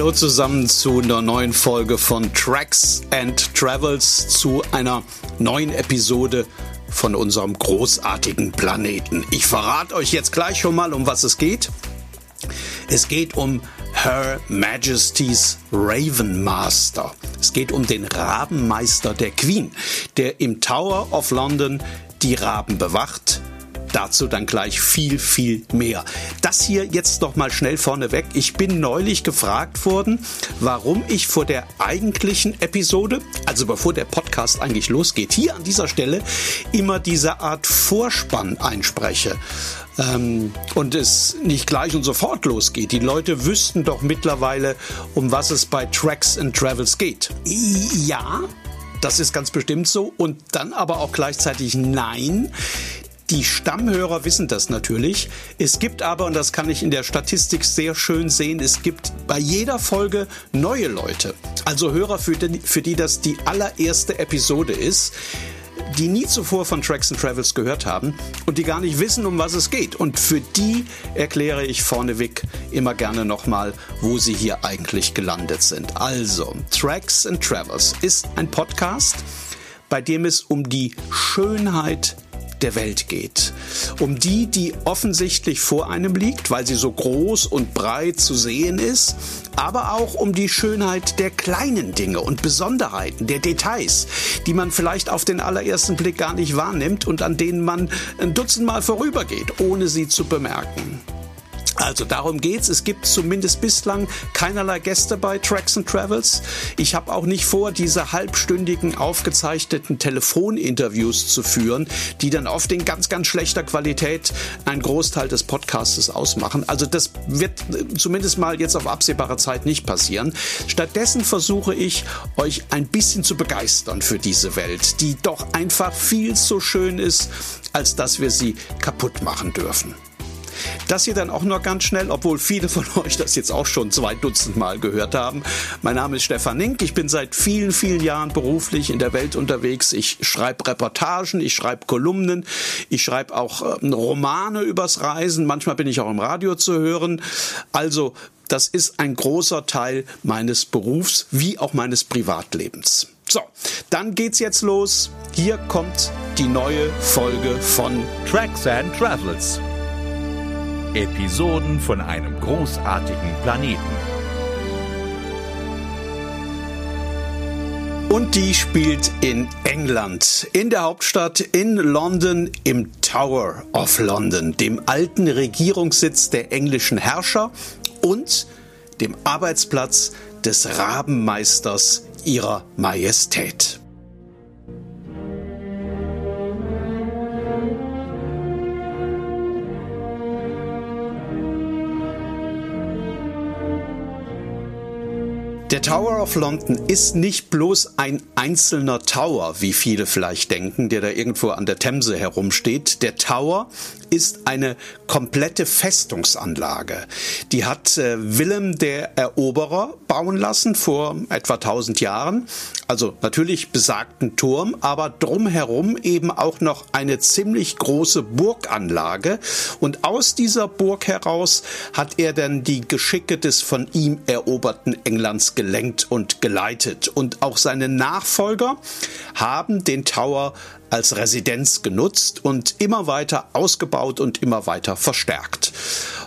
Hallo zusammen zu einer neuen Folge von Tracks and Travels, zu einer neuen Episode von unserem großartigen Planeten. Ich verrate euch jetzt gleich schon mal, um was es geht. Es geht um Her Majesty's Raven Master. Es geht um den Rabenmeister der Queen, der im Tower of London die Raben bewacht Dazu dann gleich viel, viel mehr. Das hier jetzt noch mal schnell vorneweg. Ich bin neulich gefragt worden, warum ich vor der eigentlichen Episode, also bevor der Podcast eigentlich losgeht, hier an dieser Stelle immer diese Art Vorspann einspreche ähm, und es nicht gleich und sofort losgeht. Die Leute wüssten doch mittlerweile, um was es bei Tracks and Travels geht. Ja, das ist ganz bestimmt so. Und dann aber auch gleichzeitig nein. Die Stammhörer wissen das natürlich. Es gibt aber, und das kann ich in der Statistik sehr schön sehen, es gibt bei jeder Folge neue Leute. Also Hörer, für die, für die das die allererste Episode ist die nie zuvor von Tracks and Travels gehört haben und die gar nicht wissen, um was es geht. Und für die erkläre ich vorneweg immer gerne nochmal, wo sie hier eigentlich gelandet sind. Also, Tracks and Travels ist ein Podcast, bei dem es um die Schönheit der Welt geht. Um die, die offensichtlich vor einem liegt, weil sie so groß und breit zu sehen ist, aber auch um die Schönheit der kleinen Dinge und Besonderheiten, der Details, die man vielleicht auf den allerersten Blick gar nicht wahrnimmt und an denen man ein Dutzend Mal vorübergeht, ohne sie zu bemerken. Also darum geht's. Es gibt zumindest bislang keinerlei Gäste bei Tracks and Travels. Ich habe auch nicht vor, diese halbstündigen aufgezeichneten Telefoninterviews zu führen, die dann oft in ganz, ganz schlechter Qualität einen Großteil des Podcastes ausmachen. Also das wird zumindest mal jetzt auf absehbare Zeit nicht passieren. Stattdessen versuche ich, euch ein bisschen zu begeistern für diese Welt, die doch einfach viel zu schön ist, als dass wir sie kaputt machen dürfen. Das hier dann auch nur ganz schnell, obwohl viele von euch das jetzt auch schon zwei Dutzend Mal gehört haben. Mein Name ist Stefan Nink. Ich bin seit vielen, vielen Jahren beruflich in der Welt unterwegs. Ich schreibe Reportagen, ich schreibe Kolumnen, ich schreibe auch äh, Romane übers Reisen. Manchmal bin ich auch im Radio zu hören. Also, das ist ein großer Teil meines Berufs wie auch meines Privatlebens. So, dann geht's jetzt los. Hier kommt die neue Folge von Tracks and Travels. Episoden von einem großartigen Planeten. Und die spielt in England, in der Hauptstadt in London, im Tower of London, dem alten Regierungssitz der englischen Herrscher und dem Arbeitsplatz des Rabenmeisters ihrer Majestät. Der Tower of London ist nicht bloß ein einzelner Tower, wie viele vielleicht denken, der da irgendwo an der Themse herumsteht. Der Tower ist eine komplette Festungsanlage. Die hat äh, Willem der Eroberer bauen lassen vor etwa 1000 Jahren. Also natürlich besagten Turm, aber drumherum eben auch noch eine ziemlich große Burganlage. Und aus dieser Burg heraus hat er dann die Geschicke des von ihm eroberten Englands gelenkt und geleitet. Und auch seine Nachfolger haben den Tower als Residenz genutzt und immer weiter ausgebaut und immer weiter verstärkt.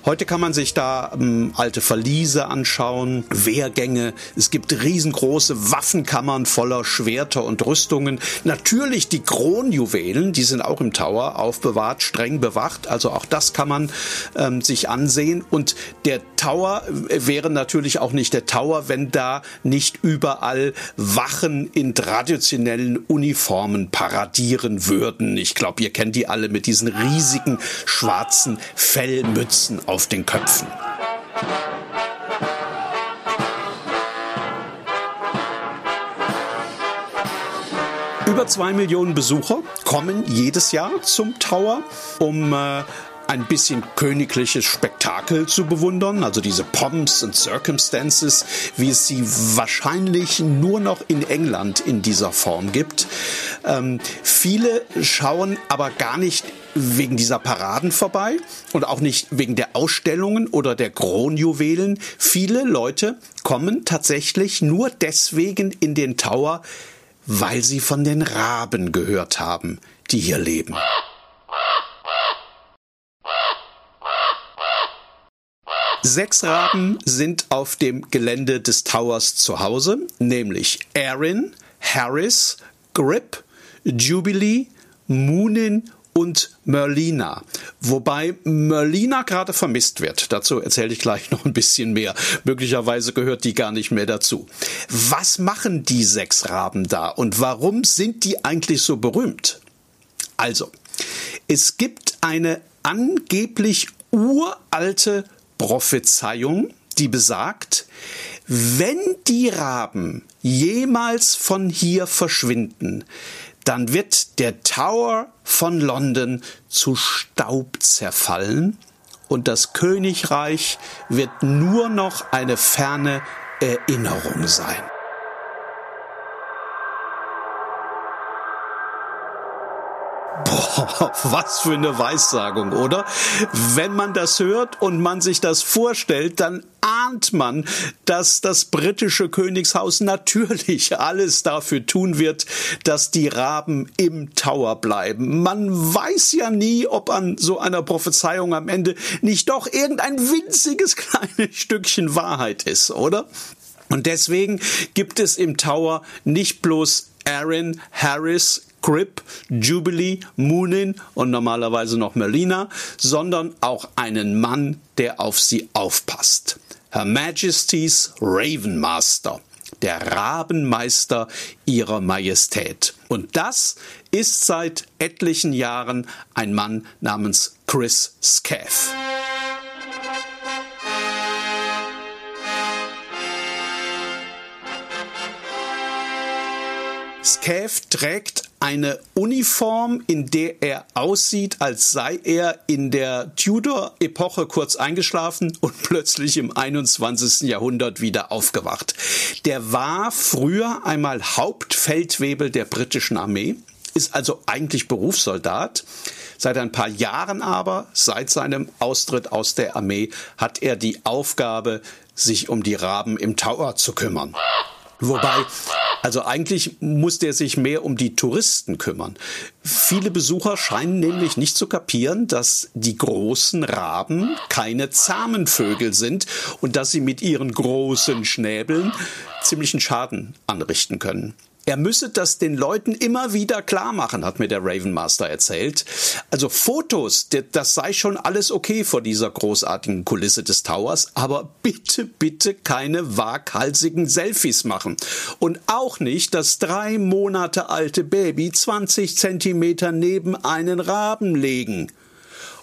Heute kann man sich da ähm, alte Verliese anschauen, Wehrgänge. Es gibt riesengroße Waffenkammern voller Schwerter und Rüstungen. Natürlich die Kronjuwelen, die sind auch im Tower aufbewahrt, streng bewacht. Also auch das kann man ähm, sich ansehen. Und der Tower wäre natürlich auch nicht der Tower, wenn da nicht überall Wachen in traditionellen Uniformen paradieren würden. Ich glaube, ihr kennt die alle mit diesen riesigen schwarzen Fellmützen auf den Köpfen. Über zwei Millionen Besucher kommen jedes Jahr zum Tower, um äh, ein bisschen königliches Spektakel zu bewundern, also diese Pomps und Circumstances, wie es sie wahrscheinlich nur noch in England in dieser Form gibt. Ähm, viele schauen aber gar nicht wegen dieser Paraden vorbei und auch nicht wegen der Ausstellungen oder der Kronjuwelen. Viele Leute kommen tatsächlich nur deswegen in den Tower, weil sie von den Raben gehört haben, die hier leben. Sechs Raben sind auf dem Gelände des Towers zu Hause, nämlich Erin, Harris, Grip, Jubilee, Moonin und Merlina. Wobei Merlina gerade vermisst wird. Dazu erzähle ich gleich noch ein bisschen mehr. Möglicherweise gehört die gar nicht mehr dazu. Was machen die sechs Raben da und warum sind die eigentlich so berühmt? Also, es gibt eine angeblich uralte Prophezeiung, die besagt, wenn die Raben jemals von hier verschwinden, dann wird der Tower von London zu Staub zerfallen und das Königreich wird nur noch eine ferne Erinnerung sein. Boah, was für eine Weissagung, oder? Wenn man das hört und man sich das vorstellt, dann ahnt man, dass das britische Königshaus natürlich alles dafür tun wird, dass die Raben im Tower bleiben. Man weiß ja nie, ob an so einer Prophezeiung am Ende nicht doch irgendein winziges kleines Stückchen Wahrheit ist, oder? Und deswegen gibt es im Tower nicht bloß Aaron Harris, Grip, Jubilee, Moonin und normalerweise noch Melina, sondern auch einen Mann, der auf sie aufpasst. Her Majesty's Ravenmaster, der Rabenmeister ihrer Majestät. Und das ist seit etlichen Jahren ein Mann namens Chris Scaff. Scaff trägt eine Uniform, in der er aussieht, als sei er in der Tudor-Epoche kurz eingeschlafen und plötzlich im 21. Jahrhundert wieder aufgewacht. Der war früher einmal Hauptfeldwebel der britischen Armee, ist also eigentlich Berufssoldat. Seit ein paar Jahren aber, seit seinem Austritt aus der Armee, hat er die Aufgabe, sich um die Raben im Tower zu kümmern. Wobei, also eigentlich muss der sich mehr um die Touristen kümmern. Viele Besucher scheinen nämlich nicht zu kapieren, dass die großen Raben keine zahmen Vögel sind und dass sie mit ihren großen Schnäbeln ziemlichen Schaden anrichten können. Er müsse das den Leuten immer wieder klar machen, hat mir der Ravenmaster erzählt. Also Fotos, das sei schon alles okay vor dieser großartigen Kulisse des Towers, aber bitte, bitte keine waghalsigen Selfies machen. Und auch nicht das drei Monate alte Baby 20 Zentimeter neben einen Raben legen.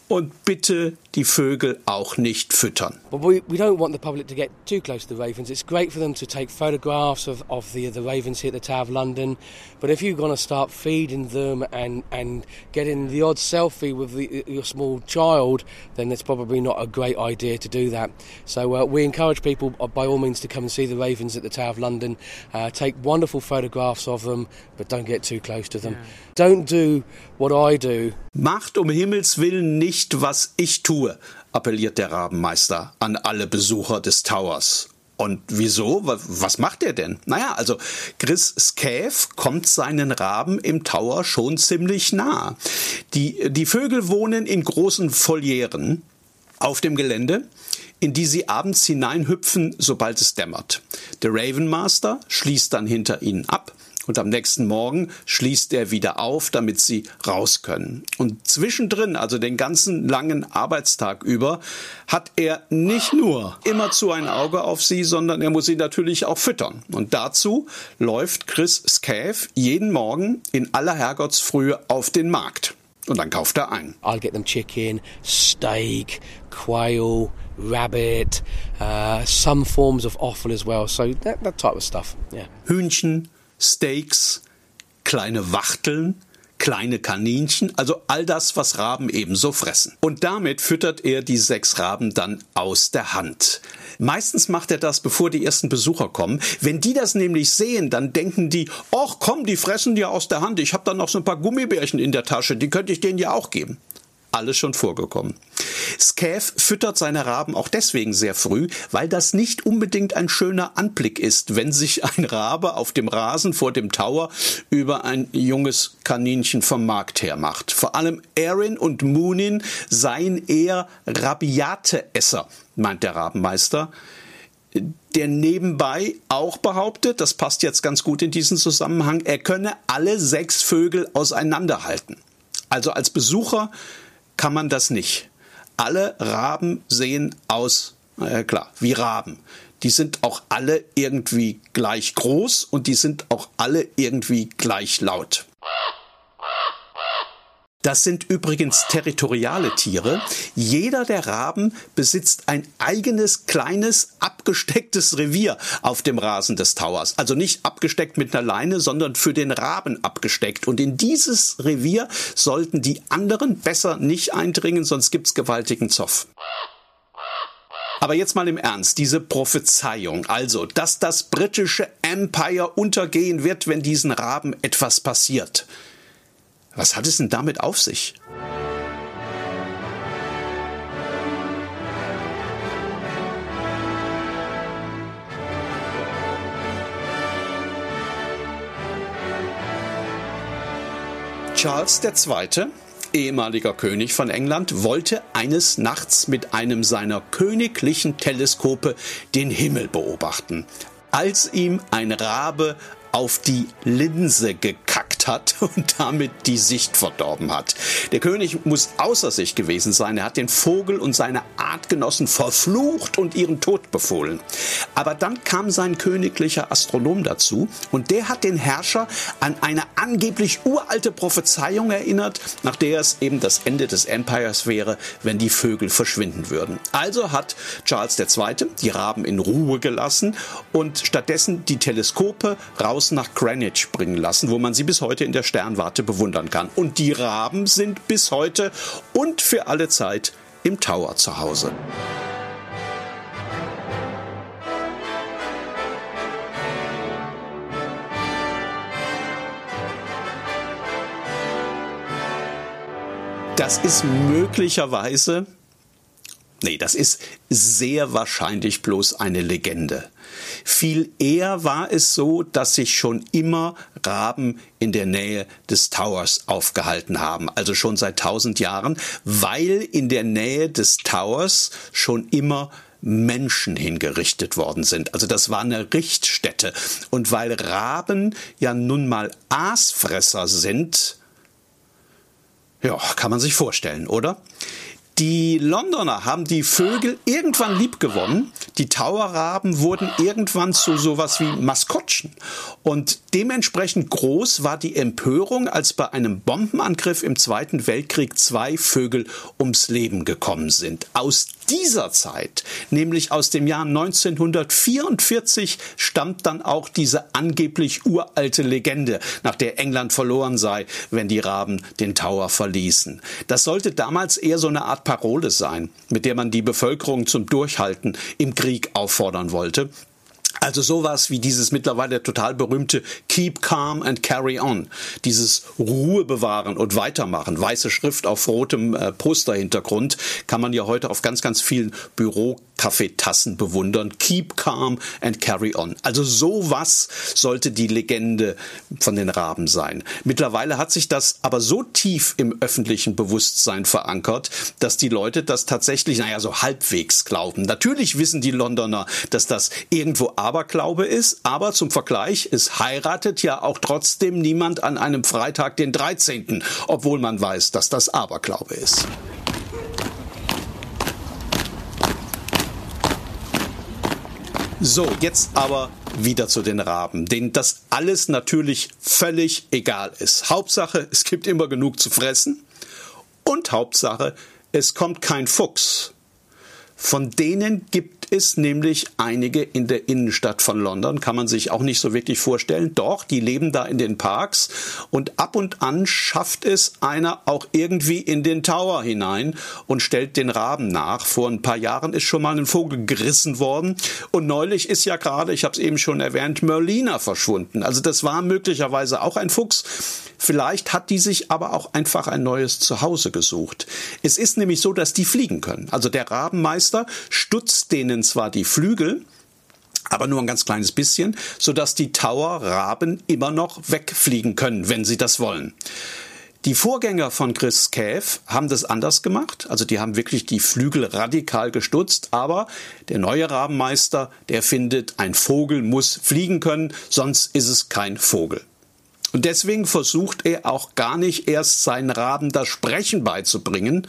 Und bitte die Vögel auch nicht füttern. But we, we don't want the public to get too close to the ravens. It's great for them to take photographs of, of the, the ravens here at the Tower of London. But if you're going to start feeding them and, and getting the odd selfie with the, your small child, then it's probably not a great idea to do that. So uh, we encourage people uh, by all means to come and see the ravens at the Tower of London. Uh, take wonderful photographs of them, but don't get too close to them. Yeah. Don't do what I do. Macht um Himmels Willen nicht, was ich tue, appelliert der Rabenmeister an alle Besucher des Towers. Und wieso? Was macht er denn? Naja, also Chris Scaff kommt seinen Raben im Tower schon ziemlich nah. Die, die Vögel wohnen in großen Folieren auf dem Gelände, in die sie abends hineinhüpfen, sobald es dämmert. Der Ravenmaster schließt dann hinter ihnen ab und am nächsten Morgen schließt er wieder auf, damit sie raus können. Und zwischendrin, also den ganzen langen Arbeitstag über, hat er nicht nur immerzu ein Auge auf sie, sondern er muss sie natürlich auch füttern. Und dazu läuft Chris Scaff jeden Morgen in aller Herrgottsfrühe auf den Markt. Und dann kauft er ein. I'll get them chicken, steak, quail, rabbit, uh, some forms of offal as well. So that, that type of stuff. Yeah. Hühnchen, Steaks, kleine Wachteln, kleine Kaninchen, also all das, was Raben ebenso fressen. Und damit füttert er die sechs Raben dann aus der Hand. Meistens macht er das, bevor die ersten Besucher kommen. Wenn die das nämlich sehen, dann denken die, ach komm, die fressen dir aus der Hand. Ich habe da noch so ein paar Gummibärchen in der Tasche, die könnte ich denen ja auch geben alles schon vorgekommen. Scav füttert seine Raben auch deswegen sehr früh, weil das nicht unbedingt ein schöner Anblick ist, wenn sich ein Rabe auf dem Rasen vor dem Tower über ein junges Kaninchen vom Markt her macht. Vor allem Erin und Moonin seien eher rabiate Esser, meint der Rabenmeister der nebenbei auch behauptet, das passt jetzt ganz gut in diesen Zusammenhang, er könne alle sechs Vögel auseinanderhalten. Also als Besucher kann man das nicht. Alle Raben sehen aus, äh, klar, wie Raben. Die sind auch alle irgendwie gleich groß und die sind auch alle irgendwie gleich laut. Das sind übrigens territoriale Tiere. Jeder der Raben besitzt ein eigenes kleines abgestecktes Revier auf dem Rasen des Towers. Also nicht abgesteckt mit einer Leine, sondern für den Raben abgesteckt. Und in dieses Revier sollten die anderen besser nicht eindringen, sonst gibt's gewaltigen Zoff. Aber jetzt mal im Ernst, diese Prophezeiung, also, dass das britische Empire untergehen wird, wenn diesen Raben etwas passiert. Was hat es denn damit auf sich? Charles II., ehemaliger König von England, wollte eines Nachts mit einem seiner königlichen Teleskope den Himmel beobachten, als ihm ein Rabe auf die Linse gekackt hat und damit die Sicht verdorben hat. Der König muss außer sich gewesen sein. Er hat den Vogel und seine Artgenossen verflucht und ihren Tod befohlen. Aber dann kam sein königlicher Astronom dazu und der hat den Herrscher an eine angeblich uralte Prophezeiung erinnert, nach der es eben das Ende des Empires wäre, wenn die Vögel verschwinden würden. Also hat Charles II. die Raben in Ruhe gelassen und stattdessen die Teleskope raus raus nach Greenwich bringen lassen, wo man sie bis heute in der Sternwarte bewundern kann. Und die Raben sind bis heute und für alle Zeit im Tower zu Hause. Das ist möglicherweise Nee, das ist sehr wahrscheinlich bloß eine Legende. Viel eher war es so, dass sich schon immer Raben in der Nähe des Towers aufgehalten haben, also schon seit tausend Jahren, weil in der Nähe des Towers schon immer Menschen hingerichtet worden sind. Also das war eine Richtstätte. Und weil Raben ja nun mal Aasfresser sind, ja, kann man sich vorstellen, oder? Die Londoner haben die Vögel irgendwann lieb gewonnen. Die Towerraben wurden irgendwann zu sowas wie Maskottchen. Und dementsprechend groß war die Empörung, als bei einem Bombenangriff im Zweiten Weltkrieg zwei Vögel ums Leben gekommen sind. Aus dieser Zeit, nämlich aus dem Jahr 1944, stammt dann auch diese angeblich uralte Legende, nach der England verloren sei, wenn die Raben den Tower verließen. Das sollte damals eher so eine Art Parole sein, mit der man die Bevölkerung zum Durchhalten im Krieg auffordern wollte. Also sowas wie dieses mittlerweile total berühmte Keep Calm and Carry On. Dieses Ruhe bewahren und weitermachen. Weiße Schrift auf rotem äh, Posterhintergrund kann man ja heute auf ganz, ganz vielen Bürokaffeetassen bewundern. Keep Calm and Carry On. Also sowas sollte die Legende von den Raben sein. Mittlerweile hat sich das aber so tief im öffentlichen Bewusstsein verankert, dass die Leute das tatsächlich, naja, so halbwegs glauben. Natürlich wissen die Londoner, dass das irgendwo Aberglaube ist, aber zum Vergleich, es heiratet ja auch trotzdem niemand an einem Freitag den 13., obwohl man weiß, dass das Aberglaube ist. So, jetzt aber wieder zu den Raben, denen das alles natürlich völlig egal ist. Hauptsache, es gibt immer genug zu fressen und Hauptsache, es kommt kein Fuchs. Von denen gibt es nämlich einige in der Innenstadt von London, kann man sich auch nicht so wirklich vorstellen. Doch, die leben da in den Parks und ab und an schafft es einer auch irgendwie in den Tower hinein und stellt den Raben nach. Vor ein paar Jahren ist schon mal ein Vogel gerissen worden und neulich ist ja gerade, ich habe es eben schon erwähnt, Merlina verschwunden. Also das war möglicherweise auch ein Fuchs. Vielleicht hat die sich aber auch einfach ein neues Zuhause gesucht. Es ist nämlich so, dass die fliegen können. Also der Rabenmeister stutzt denen zwar die Flügel, aber nur ein ganz kleines bisschen, sodass die Tower-Raben immer noch wegfliegen können, wenn sie das wollen. Die Vorgänger von Chris Käf haben das anders gemacht. Also die haben wirklich die Flügel radikal gestutzt. Aber der neue Rabenmeister, der findet, ein Vogel muss fliegen können, sonst ist es kein Vogel. Und deswegen versucht er auch gar nicht erst seinen Raben das Sprechen beizubringen.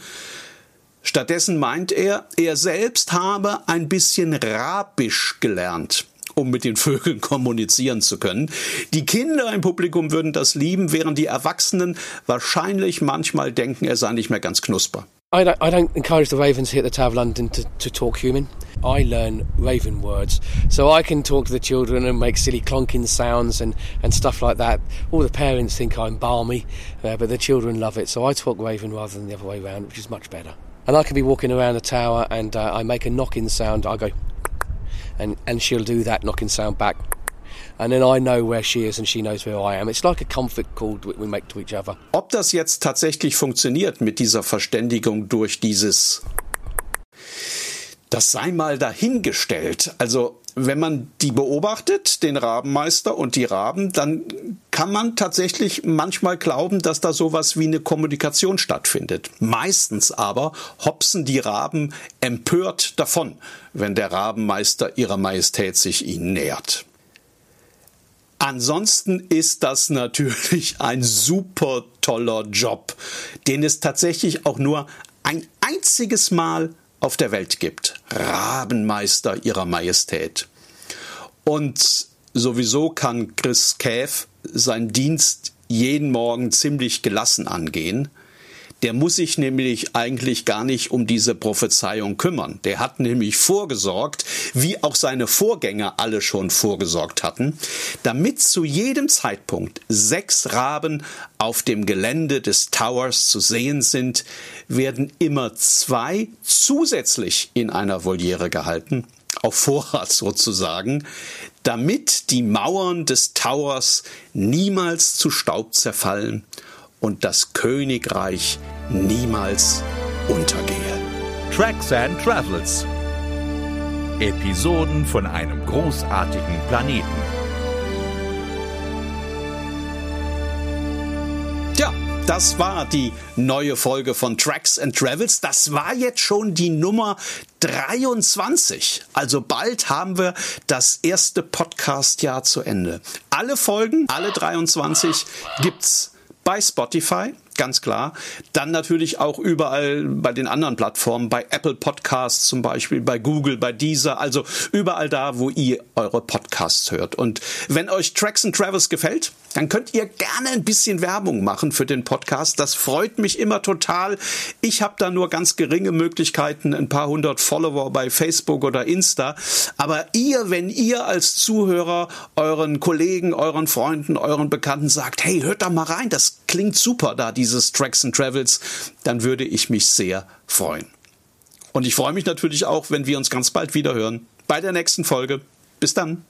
Stattdessen meint er, er selbst habe ein bisschen Rabisch gelernt um mit den Vögeln kommunizieren zu können. Die Kinder im Publikum würden das lieben, während die Erwachsenen wahrscheinlich manchmal denken, er sei nicht mehr ganz knusper. I don't, I don't encourage the ravens here at the Tower of London to, to talk human. I learn raven words. So I can talk to the children and make silly clonking sounds and, and stuff like that. All the parents think I'm balmy, uh, but the children love it. So I talk raven rather than the other way around, which is much better. And I can be walking around the tower and uh, I make a knocking sound. I go and, and she'll do that knocking sound back. And then I know where she is and she knows where I am. It's like a comfort call we make to each other. Ob das jetzt tatsächlich funktioniert mit dieser Verständigung durch dieses das sei mal dahingestellt. Also wenn man die beobachtet, den Rabenmeister und die Raben, dann kann man tatsächlich manchmal glauben, dass da sowas wie eine Kommunikation stattfindet. Meistens aber hopsen die Raben empört davon, wenn der Rabenmeister ihrer Majestät sich ihnen nähert. Ansonsten ist das natürlich ein super toller Job, den es tatsächlich auch nur ein einziges Mal auf der Welt gibt. Rabenmeister ihrer Majestät. Und sowieso kann Chris Käf seinen Dienst jeden Morgen ziemlich gelassen angehen. Der muss sich nämlich eigentlich gar nicht um diese Prophezeiung kümmern. Der hat nämlich vorgesorgt, wie auch seine Vorgänger alle schon vorgesorgt hatten, damit zu jedem Zeitpunkt sechs Raben auf dem Gelände des Towers zu sehen sind, werden immer zwei zusätzlich in einer Voliere gehalten, auf Vorrat sozusagen, damit die Mauern des Towers niemals zu Staub zerfallen und das Königreich niemals untergehe. Tracks and Travels. Episoden von einem großartigen Planeten. Ja, das war die neue Folge von Tracks and Travels. Das war jetzt schon die Nummer 23. Also bald haben wir das erste Podcast-Jahr zu Ende. Alle Folgen, alle 23 gibt's bei Spotify, ganz klar. Dann natürlich auch überall bei den anderen Plattformen, bei Apple Podcasts zum Beispiel, bei Google, bei Deezer, also überall da, wo ihr eure Podcasts hört. Und wenn euch Tracks and Travels gefällt, dann könnt ihr gerne ein bisschen Werbung machen für den Podcast. Das freut mich immer total. Ich habe da nur ganz geringe Möglichkeiten, ein paar hundert Follower bei Facebook oder Insta. Aber ihr, wenn ihr als Zuhörer euren Kollegen, euren Freunden, euren Bekannten sagt, hey, hört da mal rein, das klingt super da, dieses Tracks and Travels, dann würde ich mich sehr freuen. Und ich freue mich natürlich auch, wenn wir uns ganz bald wieder hören bei der nächsten Folge. Bis dann.